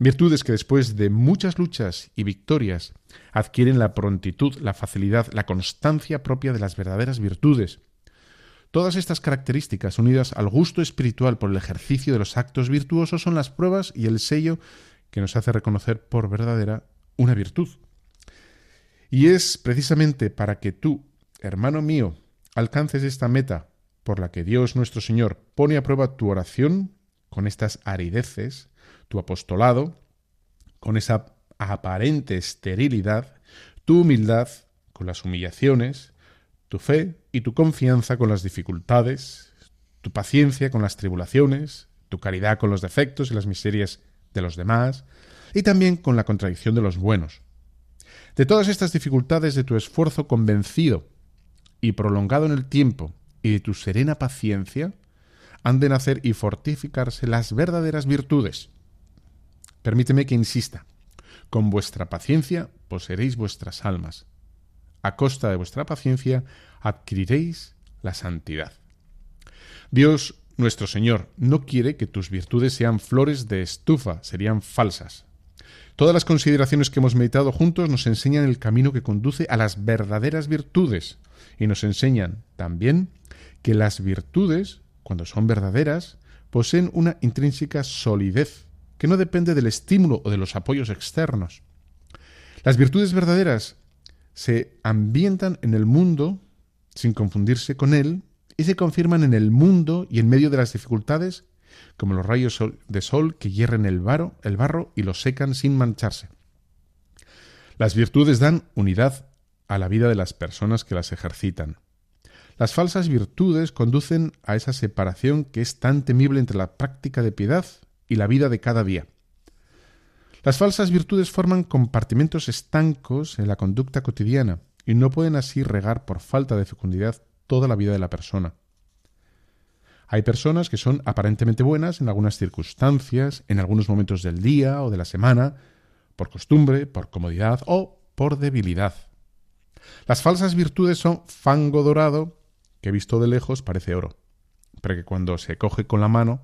C: virtudes que después de muchas luchas y victorias adquieren la prontitud, la facilidad, la constancia propia de las verdaderas virtudes, Todas estas características, unidas al gusto espiritual por el ejercicio de los actos virtuosos, son las pruebas y el sello que nos hace reconocer por verdadera una virtud. Y es precisamente para que tú, hermano mío, alcances esta meta por la que Dios nuestro Señor pone a prueba tu oración con estas arideces, tu apostolado, con esa aparente esterilidad, tu humildad con las humillaciones, tu fe y tu confianza con las dificultades, tu paciencia con las tribulaciones, tu caridad con los defectos y las miserias de los demás, y también con la contradicción de los buenos. De todas estas dificultades de tu esfuerzo convencido y prolongado en el tiempo y de tu serena paciencia, han de nacer y fortificarse las verdaderas virtudes. Permíteme que insista. Con vuestra paciencia poseeréis vuestras almas, a costa de vuestra paciencia, adquiriréis la santidad. Dios nuestro Señor no quiere que tus virtudes sean flores de estufa, serían falsas. Todas las consideraciones que hemos meditado juntos nos enseñan el camino que conduce a las verdaderas virtudes y nos enseñan también que las virtudes, cuando son verdaderas, poseen una intrínseca solidez que no depende del estímulo o de los apoyos externos. Las virtudes verdaderas se ambientan en el mundo sin confundirse con él y se confirman en el mundo y en medio de las dificultades como los rayos de sol que hierren el, barro, el barro y lo secan sin mancharse. Las virtudes dan unidad a la vida de las personas que las ejercitan. Las falsas virtudes conducen a esa separación que es tan temible entre la práctica de piedad y la vida de cada día. Las falsas virtudes forman compartimentos estancos en la conducta cotidiana y no pueden así regar por falta de fecundidad toda la vida de la persona. Hay personas que son aparentemente buenas en algunas circunstancias, en algunos momentos del día o de la semana, por costumbre, por comodidad o por debilidad. Las falsas virtudes son fango dorado que visto de lejos parece oro, pero que cuando se coge con la mano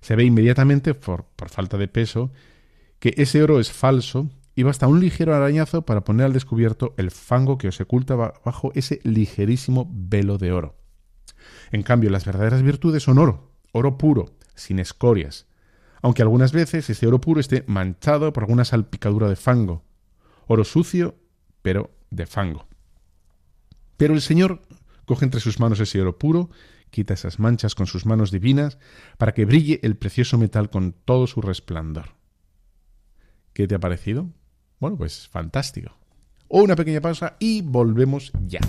C: se ve inmediatamente, por, por falta de peso, que ese oro es falso y basta un ligero arañazo para poner al descubierto el fango que os oculta bajo ese ligerísimo velo de oro. En cambio, las verdaderas virtudes son oro, oro puro, sin escorias, aunque algunas veces ese oro puro esté manchado por alguna salpicadura de fango, oro sucio, pero de fango. Pero el Señor coge entre sus manos ese oro puro, quita esas manchas con sus manos divinas, para que brille el precioso metal con todo su resplandor. ¿Qué te ha parecido? Bueno, pues fantástico. Una pequeña pausa y volvemos ya.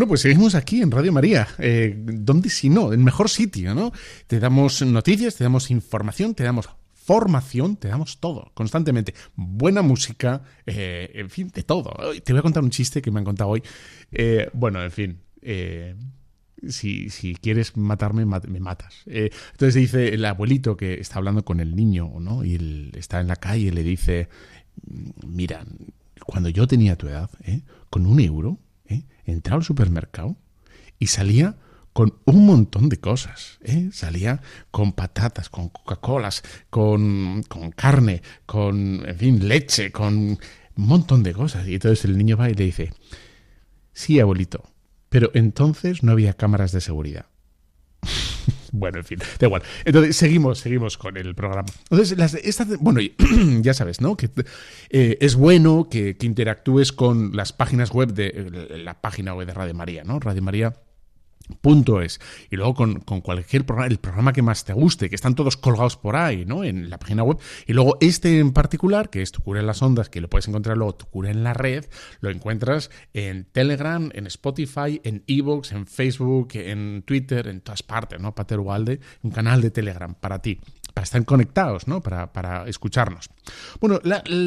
C: Bueno, pues seguimos aquí en Radio María. Eh, ¿Dónde si no? El mejor sitio, ¿no? Te damos noticias, te damos información, te damos formación, te damos todo, constantemente. Buena música, eh, en fin, de todo. Te voy a contar un chiste que me han contado hoy. Eh, bueno, en fin. Eh, si, si, quieres matarme, me matas. Entonces dice el abuelito que está hablando con el niño, ¿no? Y él está en la calle y le dice, mira, cuando yo tenía tu edad, con un euro. Entraba al supermercado y salía con un montón de cosas. ¿eh? Salía con patatas, con Coca-Colas, con, con, carne, con, en fin, leche, con un montón de cosas. Y entonces el niño va y le dice, sí, abuelito, pero entonces no había cámaras de seguridad. Bueno, en fin, da igual. Entonces, seguimos, seguimos con el programa. Entonces, las, esta, bueno, ya sabes, ¿no? Que eh, es bueno que, que, interactúes con las páginas web de la página web de Radio María, ¿no? Radio María Punto es. Y luego con, con, cualquier programa, el programa que más te guste, que están todos colgados por ahí, ¿no? En la página web. Y luego este en particular, que es Tu Cura en las Ondas, que lo puedes encontrar luego Tu Cura en la Red, lo encuentras en Telegram, en Spotify, en Evox, en Facebook, en Twitter, en todas partes, ¿no? Pater Ugalde, un canal de Telegram para ti para estar conectados, ¿no? Para, para escucharnos. Bueno,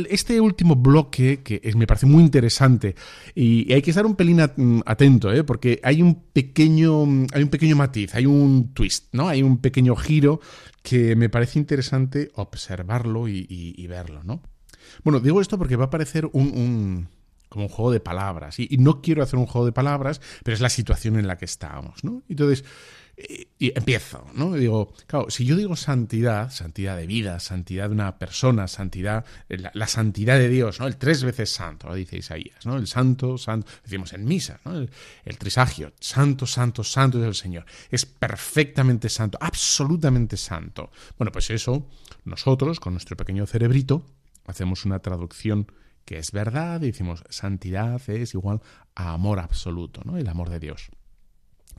C: este último bloque que es, me parece muy interesante y, hay que estar un pelín atento, ¿eh? Porque hay un pequeño, hay un pequeño matiz, hay un twist, ¿no? Hay un pequeño giro que me parece interesante observarlo y, verlo, ¿no? Bueno, digo esto porque va a parecer un, como un juego de palabras. Y, no quiero hacer un juego de palabras, pero es la situación en la que estamos, ¿no? Entonces, y empiezo, ¿no? digo, claro, si yo digo santidad, santidad de vida, santidad de una persona, santidad, la, la santidad de Dios, ¿no? El tres veces santo, lo dice Isaías, ¿no? El santo, santo, decimos en misa, ¿no? El, el trisagio, santo, santo, santo es el Señor. Es perfectamente santo, absolutamente santo. Bueno, pues eso, nosotros, con nuestro pequeño cerebrito, hacemos una traducción que es verdad y decimos santidad es igual a amor absoluto, ¿no? El amor de Dios.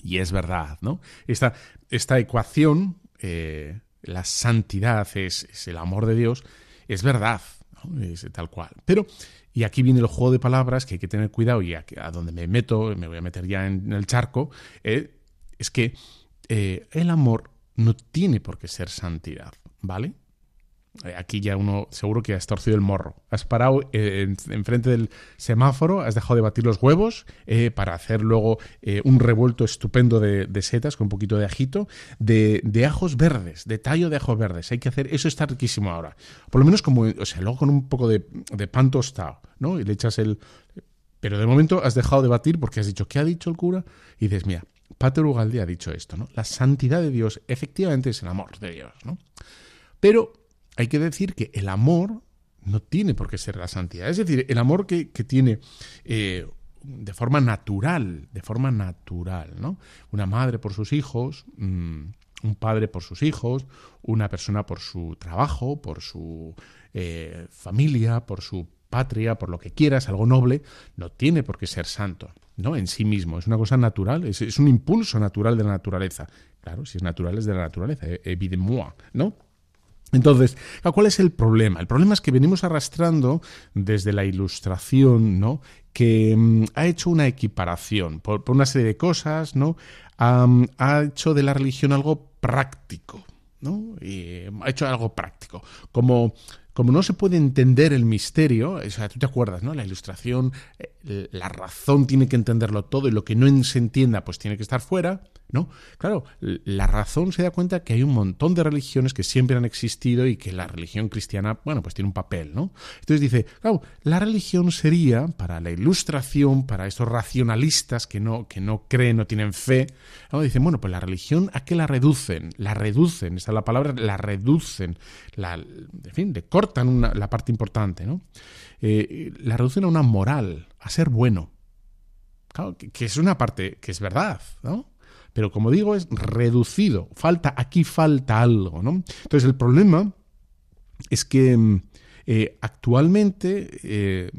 C: Y es verdad, ¿no? Esta, esta ecuación, eh, la santidad es, el amor de Dios, es verdad, ¿no? es tal cual. Pero, y aquí viene el juego de palabras que hay que tener cuidado y a, a donde me meto, me voy a meter ya en, en el charco, eh, es que eh, el amor no tiene por qué ser santidad, ¿vale? Aquí ya uno seguro que has torcido el morro. Has parado eh, enfrente en del semáforo, has dejado de batir los huevos eh, para hacer luego eh, un revuelto estupendo de, setas con un poquito de ajito, de, de, ajos verdes, de tallo de ajos verdes. Hay que hacer, eso está riquísimo ahora. Por lo menos como, o sea, luego con un poco de, de pan tostado, ¿no? Y le echas el... Pero de momento has dejado de batir porque has dicho, ¿qué ha dicho el cura? Y dices, mira, Pater Ugalde ha dicho esto, ¿no? La santidad de Dios efectivamente es el amor de Dios, ¿no? Pero hay que decir que el amor no tiene por qué ser la santidad. Es decir, el amor que, tiene eh, de forma natural, de forma natural, ¿no? Una madre por sus hijos, mmm, un padre por sus hijos, una persona por su trabajo, por su eh, familia, por su patria, por lo que quieras, algo noble, no tiene por qué ser santo, ¿no? En sí mismo, es una cosa natural, es, un impulso natural de la naturaleza. Claro, si es natural es de la naturaleza, évidemment, ¿no? Entonces, ¿cuál es el problema? El problema es que venimos arrastrando desde la ilustración, ¿no? Que um, ha hecho una equiparación por, una serie de cosas, ¿no? Um, ha hecho de la religión algo práctico, ¿no? Y ha hecho algo práctico. Como, como no se puede entender el misterio, o sea, tú te acuerdas, ¿no? La ilustración, eh, la razón tiene que entenderlo todo y lo que no se entienda, pues tiene que estar fuera. ¿No? Claro, la razón se da cuenta que hay un montón de religiones que siempre han existido y que la religión cristiana, bueno, pues tiene un papel, ¿no? Entonces dice, claro, la religión sería para la ilustración, para estos racionalistas que no, que no creen, no tienen fe, ¿no? dicen, bueno, pues la religión, ¿a qué la reducen? La reducen, esa es la palabra, la reducen, la, en fin, le cortan una, la parte importante, ¿no? Eh, la reducen a una moral, a ser bueno. Claro, que, que es una parte que es verdad, ¿no? Pero como digo, es reducido. Falta, aquí falta algo, ¿no? Entonces el problema es que eh, actualmente, eh,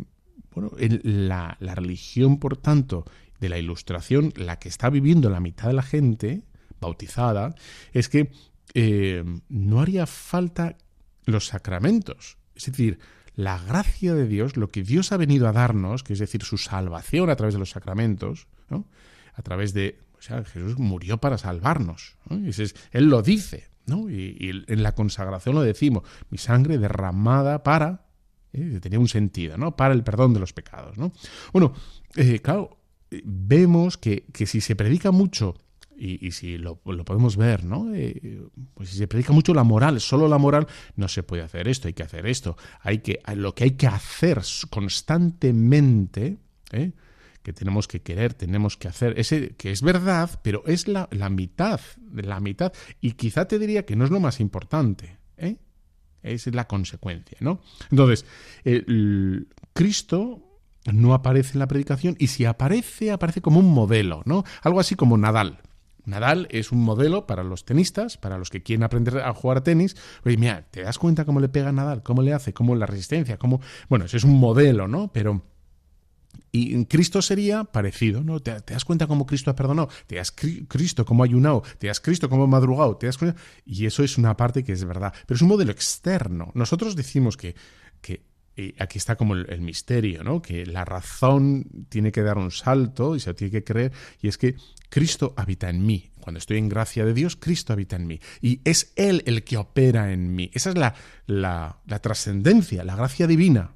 C: bueno, la, la, religión, por tanto, de la ilustración, la que está viviendo la mitad de la gente bautizada, es que eh, no haría falta los sacramentos. Es decir, la gracia de Dios, lo que Dios ha venido a darnos, que es decir, su salvación a través de los sacramentos, ¿no? a través de... O sea, Jesús murió para salvarnos. él lo dice, ¿no? Y, en la consagración lo decimos, mi sangre derramada para... ¿eh? Tenía un sentido, ¿no? Para el perdón de los pecados, ¿no? Bueno, eh, claro, vemos que, que si se predica mucho y, si lo, podemos ver, ¿no? Eh, pues si se predica mucho la moral, solo la moral, no se puede hacer esto, hay que hacer esto. Hay que, lo que hay que hacer constantemente, ¿eh? Que tenemos que querer, tenemos que hacer, ese que es verdad, pero es la, la mitad, la mitad, y quizá te diría que no es lo más importante, ¿eh? es la consecuencia, ¿no? Entonces, el, Cristo no aparece en la predicación y si aparece, aparece como un modelo, ¿no? Algo así como Nadal. Nadal es un modelo para los tenistas, para los que quieren aprender a jugar tenis. Oye, mira, ¿te das cuenta cómo le pega Nadal? ¿Cómo le hace? ¿Cómo la resistencia? ¿Cómo? Bueno, eso es un modelo, ¿no? Pero... Y Cristo sería parecido, ¿no? ¿Te, das cuenta cómo Cristo ha perdonado? ¿Te das Cristo cómo ha ayunado? ¿Te das Cristo cómo ha madrugado? ¿Te das Y eso es una parte que es verdad. Pero es un modelo externo. Nosotros decimos que, que y aquí está como el, misterio, ¿no? Que la razón tiene que dar un salto y se tiene que creer, y es que Cristo habita en mí. Cuando estoy en gracia de Dios, Cristo habita en mí. Y es Él el que opera en mí. Esa es la, la, la trascendencia, la gracia divina.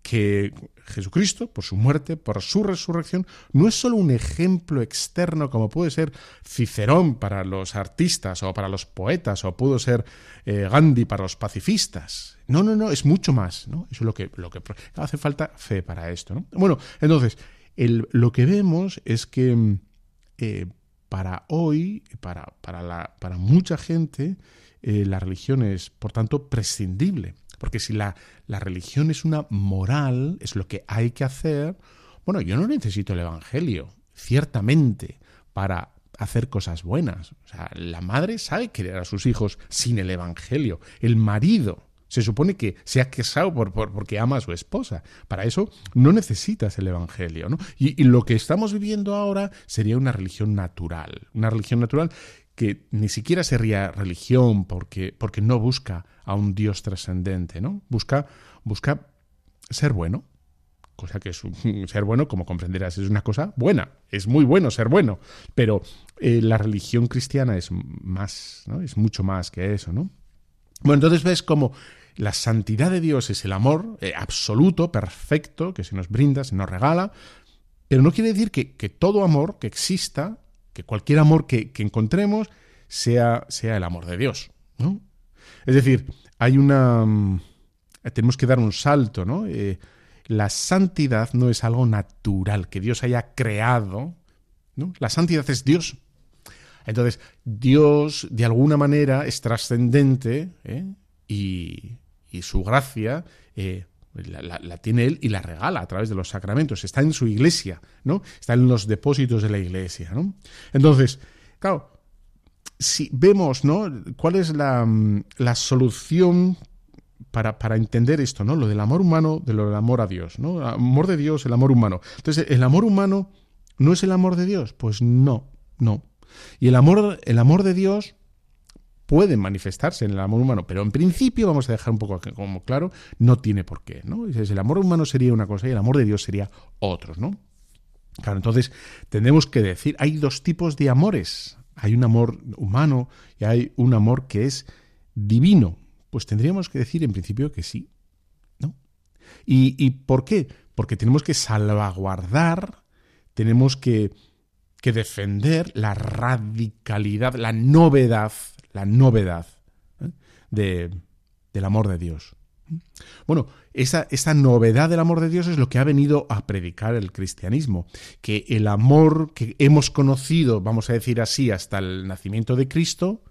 C: que Jesucristo, por su muerte, por su resurrección, no es solo un ejemplo externo como puede ser Cicerón para los artistas o para los poetas o pudo ser eh, Gandhi para los pacifistas. No, no, no, es mucho más. ¿no? Eso es lo que, lo que hace falta fe para esto. ¿no? Bueno, entonces, el, lo que vemos es que eh, para hoy, para, para, la, para mucha gente, eh, la religión es, por tanto, prescindible. Porque si la, la religión es una moral, es lo que hay que hacer, bueno, yo no necesito el Evangelio, ciertamente, para hacer cosas buenas. O sea, la madre sabe querer a sus hijos sin el Evangelio. El marido se supone que se ha casado por, porque ama a su esposa. Para eso no necesitas el Evangelio. ¿no? Y, lo que estamos viviendo ahora sería una religión natural. Una religión natural que ni siquiera sería religión porque, porque no busca a un Dios trascendente, ¿no? Busca, busca ser bueno, cosa que es ser bueno, como comprenderás, es una cosa buena, es muy bueno ser bueno, pero eh, la religión cristiana es más, ¿no? Es mucho más que eso, ¿no? Bueno, entonces ves como la santidad de Dios es el amor eh, absoluto, perfecto, que se nos brinda, se nos regala, pero no quiere decir que, que todo amor que exista que cualquier amor que, encontremos sea, sea, el amor de Dios. ¿no? Es decir, hay una... Mm, tenemos que dar un salto, ¿no? Eh, la santidad no es algo natural, que Dios haya creado. ¿no? La santidad es Dios. Entonces, Dios, de alguna manera, es trascendente ¿eh? y, y, su gracia eh, la, tiene él y la regala a través de los sacramentos. Está en su iglesia, ¿no? Está en los depósitos de la iglesia, ¿no? Entonces, claro, si vemos, ¿no? ¿Cuál es la, la solución para, para, entender esto, ¿no? Lo del amor humano, de lo del amor a Dios, ¿no? amor de Dios, el amor humano. Entonces, ¿el amor humano no es el amor de Dios? Pues no, no. Y el amor, el amor de Dios pueden manifestarse en el amor humano, pero en principio, vamos a dejar un poco como claro, no tiene por qué, ¿no? El amor humano sería una cosa y el amor de Dios sería otro, ¿no? Claro, entonces tendremos que decir, hay dos tipos de amores. Hay un amor humano y hay un amor que es divino. Pues tendríamos que decir en principio que sí, ¿no? ¿Y, y por qué? Porque tenemos que salvaguardar, tenemos que, que defender la radicalidad, la novedad la novedad ¿eh? de, del amor de Dios. Bueno, esa, esa, novedad del amor de Dios es lo que ha venido a predicar el cristianismo, que el amor que hemos conocido, vamos a decir así, hasta el nacimiento de Cristo,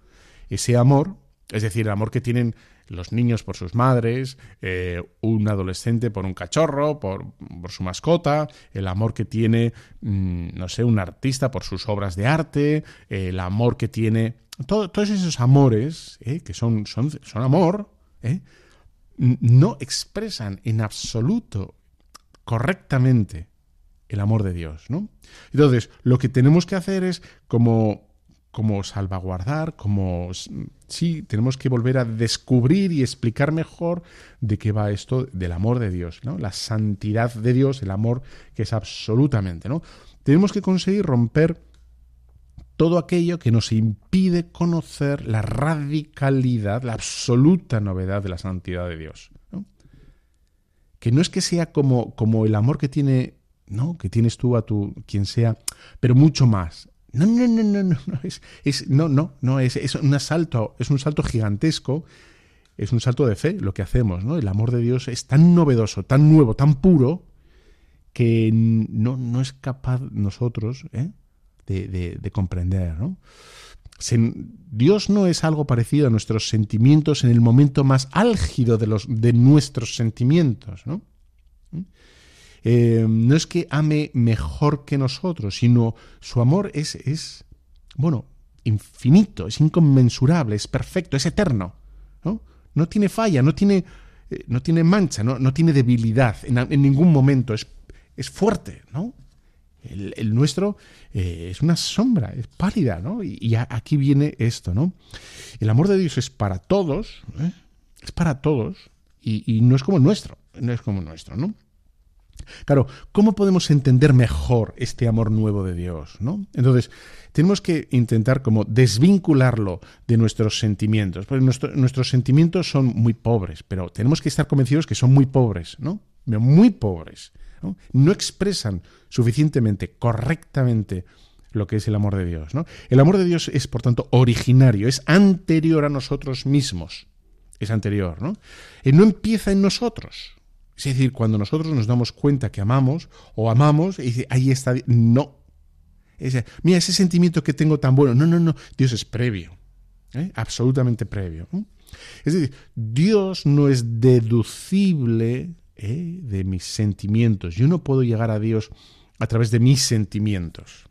C: ese amor, es decir, el amor que tienen los niños por sus madres, eh, un adolescente por un cachorro, por, por, su mascota, el amor que tiene, mm, no sé, un artista por sus obras de arte, el amor que tiene todos esos amores, ¿eh? que son, son, amor, ¿eh? no expresan en absoluto correctamente el amor de Dios, ¿no? Entonces, lo que tenemos que hacer es como como salvaguardar, como sí, tenemos que volver a descubrir y explicar mejor de qué va esto del amor de Dios, ¿no? La santidad de Dios, el amor que es absolutamente, ¿no? Tenemos que conseguir romper todo aquello que nos impide conocer la radicalidad, la absoluta novedad de la santidad de Dios. Que no es que sea como, como el amor que tiene, ¿no? que tienes tú a tu quien sea, pero mucho más. No, no, no, no, no, no, es, es, no, no, no, es, es un salto, es un salto gigantesco, es un salto de fe lo que hacemos, ¿no? El amor de Dios es tan novedoso, tan nuevo, tan puro, que no, no es capaz nosotros, ¿eh? De, comprender. ¿no? Dios no es algo parecido a nuestros sentimientos en el momento más álgido de, los, de nuestros sentimientos. ¿no? Eh, no es que ame mejor que nosotros, sino su amor es, es, bueno, infinito, es inconmensurable, es perfecto, es eterno. No, no tiene falla, no tiene, eh, no tiene mancha, no, no tiene debilidad en, en, ningún momento, es, es fuerte, ¿no? El, nuestro eh, es una sombra, es pálida, ¿no? Y, aquí viene esto, ¿no? El amor de Dios es para todos, ¿eh? es para todos, y, no es como el nuestro, no es como el nuestro, ¿no? Claro, ¿cómo podemos entender mejor este amor nuevo de Dios? ¿no? Entonces, tenemos que intentar como desvincularlo de nuestros sentimientos, porque nuestros sentimientos son muy pobres, pero tenemos que estar convencidos que son muy pobres, ¿no? Muy pobres. ¿No? expresan suficientemente, correctamente, lo que es el amor de Dios. ¿no? El amor de Dios es, por tanto, originario, es anterior a nosotros mismos. Es anterior, ¿no? Y no empieza en nosotros. Es decir, cuando nosotros nos damos cuenta que amamos o amamos, y dice, ahí está. No. mira, ese sentimiento que tengo tan bueno. No, no, no. Dios es previo. ¿eh? Absolutamente previo. Es decir, Dios no es deducible ¿eh? de mis sentimientos. Yo no puedo llegar a Dios a través de mis sentimientos.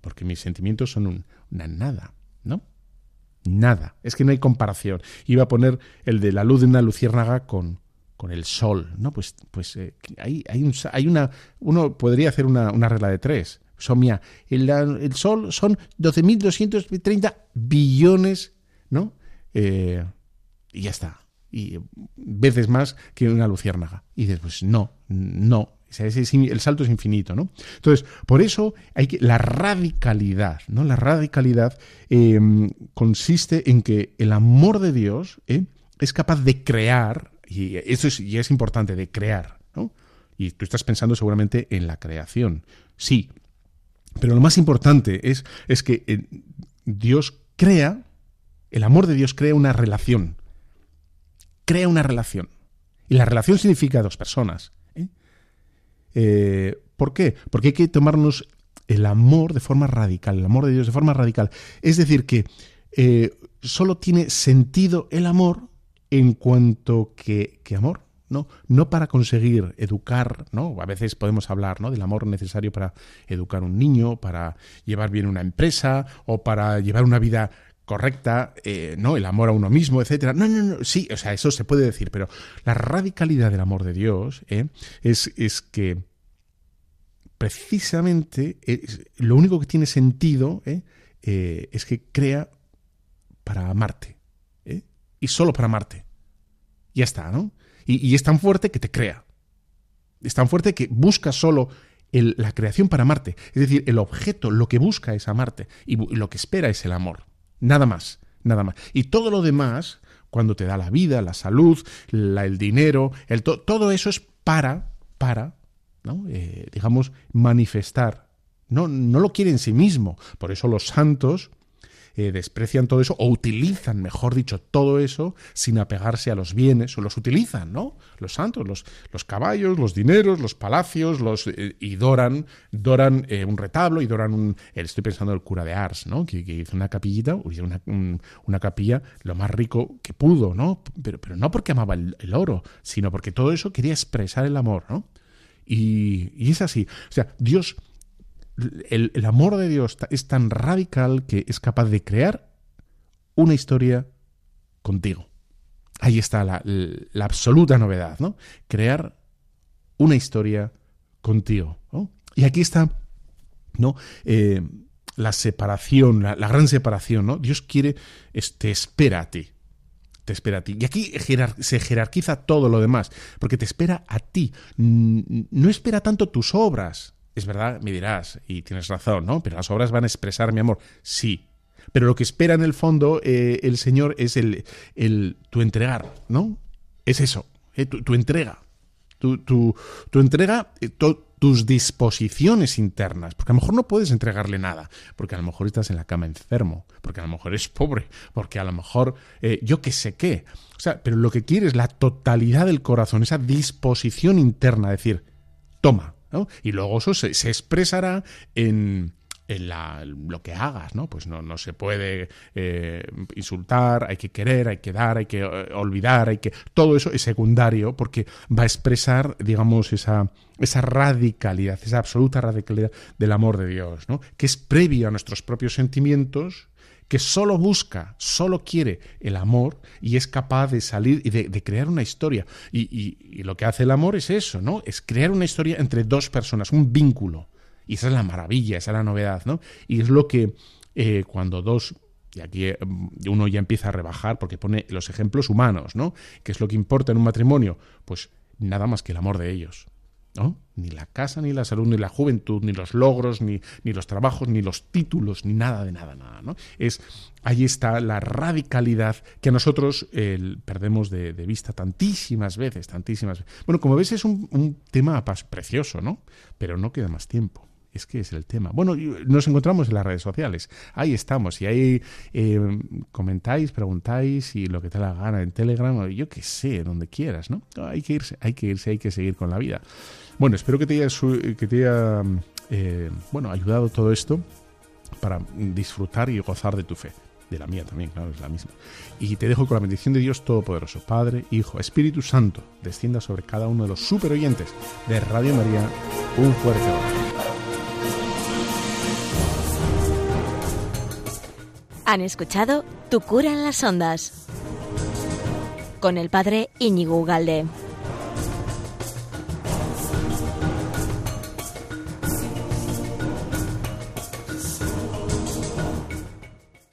C: Porque mis sentimientos son una nada, ¿no? Nada. Es que no hay comparación. Iba a poner el de la luz de una luciérnaga con, con el sol, ¿no? Pues, pues eh, hay, hay, un, hay, una. Uno podría hacer una, una regla de tres. Son, mía, el, el sol son 12.230 billones, ¿no? Eh, y ya está y veces más que una luciérnaga. Y dices, pues no, no, el salto es infinito, ¿no? Entonces, por eso hay que la radicalidad, ¿no? La radicalidad em, consiste en que el amor de Dios ¿eh? es capaz de crear, y eso es, y es importante, de crear, ¿no? Y tú estás pensando seguramente en la creación, sí, pero lo más importante es, es que eh, Dios crea, el amor de Dios crea una relación crea una relación. Y la relación significa dos personas. ¿eh? Eh, por qué? Porque hay que tomarnos el amor de forma radical, el amor de Dios de forma radical. Es decir, que eh, solo tiene sentido el amor en cuanto que, que amor. ¿no? no para conseguir educar, ¿no? A veces podemos hablar, ¿no? del amor necesario para educar un niño, para llevar bien una empresa o para llevar una vida correcta, eh, ¿no? El amor a uno mismo, etcétera. No, no, no, sí, o sea, eso se puede decir, pero la radicalidad del amor de Dios ¿eh? es, es, que precisamente lo único que tiene sentido ¿eh? es que crea para amarte. Y solo para amarte. Ya está, ¿no? Y, es tan fuerte que te crea. Es tan fuerte que busca solo la creación para amarte. Es decir, el objeto, lo que busca es amarte. Y lo que espera es el amor. Nada más, nada más. Y todo lo demás, cuando te da la vida, la salud, el dinero, el todo eso es para, para, ¿no? Eh, digamos, manifestar. No, no lo quiere en sí mismo. Por eso los santos eh, desprecian todo eso o utilizan, mejor dicho, todo eso sin apegarse a los bienes o los utilizan, ¿no? Los santos, los, los caballos, los dineros, los palacios, los eh, y doran, doran eh, un retablo y doran un... Estoy pensando en el cura de Ars, ¿no? Que, hizo una capillita, una, una, capilla lo más rico que pudo, ¿no? Pero, pero no porque amaba el, oro, sino porque todo eso quería expresar el amor, ¿no? Y, y es así. O sea, Dios el, amor de Dios es tan radical que es capaz de crear una historia contigo. Ahí está la, absoluta novedad, ¿no? Crear una historia contigo. Y aquí está, ¿no? Eh, la separación, la, gran separación, ¿no? Dios quiere, te espera a ti. Te espera a ti. Y aquí se jerarquiza todo lo demás, porque te espera a ti. No espera tanto tus obras. Es verdad, me dirás, y tienes razón, ¿no? Pero las obras van a expresar mi amor. Sí. Pero lo que espera en el fondo eh, el Señor es el, tu entregar, ¿no? Es eso, eh, tu, entrega. Tu, entrega, eh, tus disposiciones internas, porque a lo mejor no puedes entregarle nada, porque a lo mejor estás en la cama enfermo, porque a lo mejor eres pobre, porque a lo mejor yo qué sé qué. O sea, pero lo que quieres, la totalidad del corazón, esa disposición interna, decir, toma, ¿no? Y luego eso se expresará en, en lo que hagas, ¿no? Pues no, no se puede eh, insultar, hay que querer, hay que dar, hay que eh, olvidar, hay que... Todo eso es secundario porque va a expresar, digamos, esa, esa radicalidad, esa absoluta radicalidad del amor de Dios, ¿no? Que es previo a nuestros propios sentimientos, que solo busca, solo quiere el amor y es capaz de salir y de, crear una historia. Y, lo que hace el amor es eso, ¿no? Es crear una historia entre dos personas, un vínculo. Y esa es la maravilla, esa es la novedad, ¿no? Y es lo que eh, cuando dos y aquí eh, uno ya empieza a rebajar porque pone los ejemplos humanos, ¿no? ¿Qué es lo que importa en un matrimonio? Pues nada más que el amor de ellos, ¿no? Ni la casa, ni la salud, ni la juventud, ni los logros, ni, ni los trabajos, ni los títulos, ni nada de nada, nada, ¿no? Es, ahí está la radicalidad que nosotros perdemos de, vista tantísimas veces, tantísimas veces. Bueno, como ves es un, un tema precioso, ¿no? Pero no queda más tiempo. Es que es el tema. Bueno, nos encontramos en las redes sociales. Ahí estamos. Y ahí eh, comentáis, preguntáis y lo que te la gana en Telegram o yo qué sé, donde quieras, ¿no? Hay que irse, hay que irse, hay que seguir con la vida. Bueno, espero que te haya, que te haya eh, bueno, ayudado todo esto para disfrutar y gozar de tu fe. De la mía también, claro, es la misma. Y te dejo con la bendición de Dios Todopoderoso, Padre, Hijo, Espíritu Santo, descienda sobre cada uno de los super oyentes de Radio María. Un fuerte abrazo.
D: Han escuchado Tu cura en las ondas con el padre Íñigo Ugalde.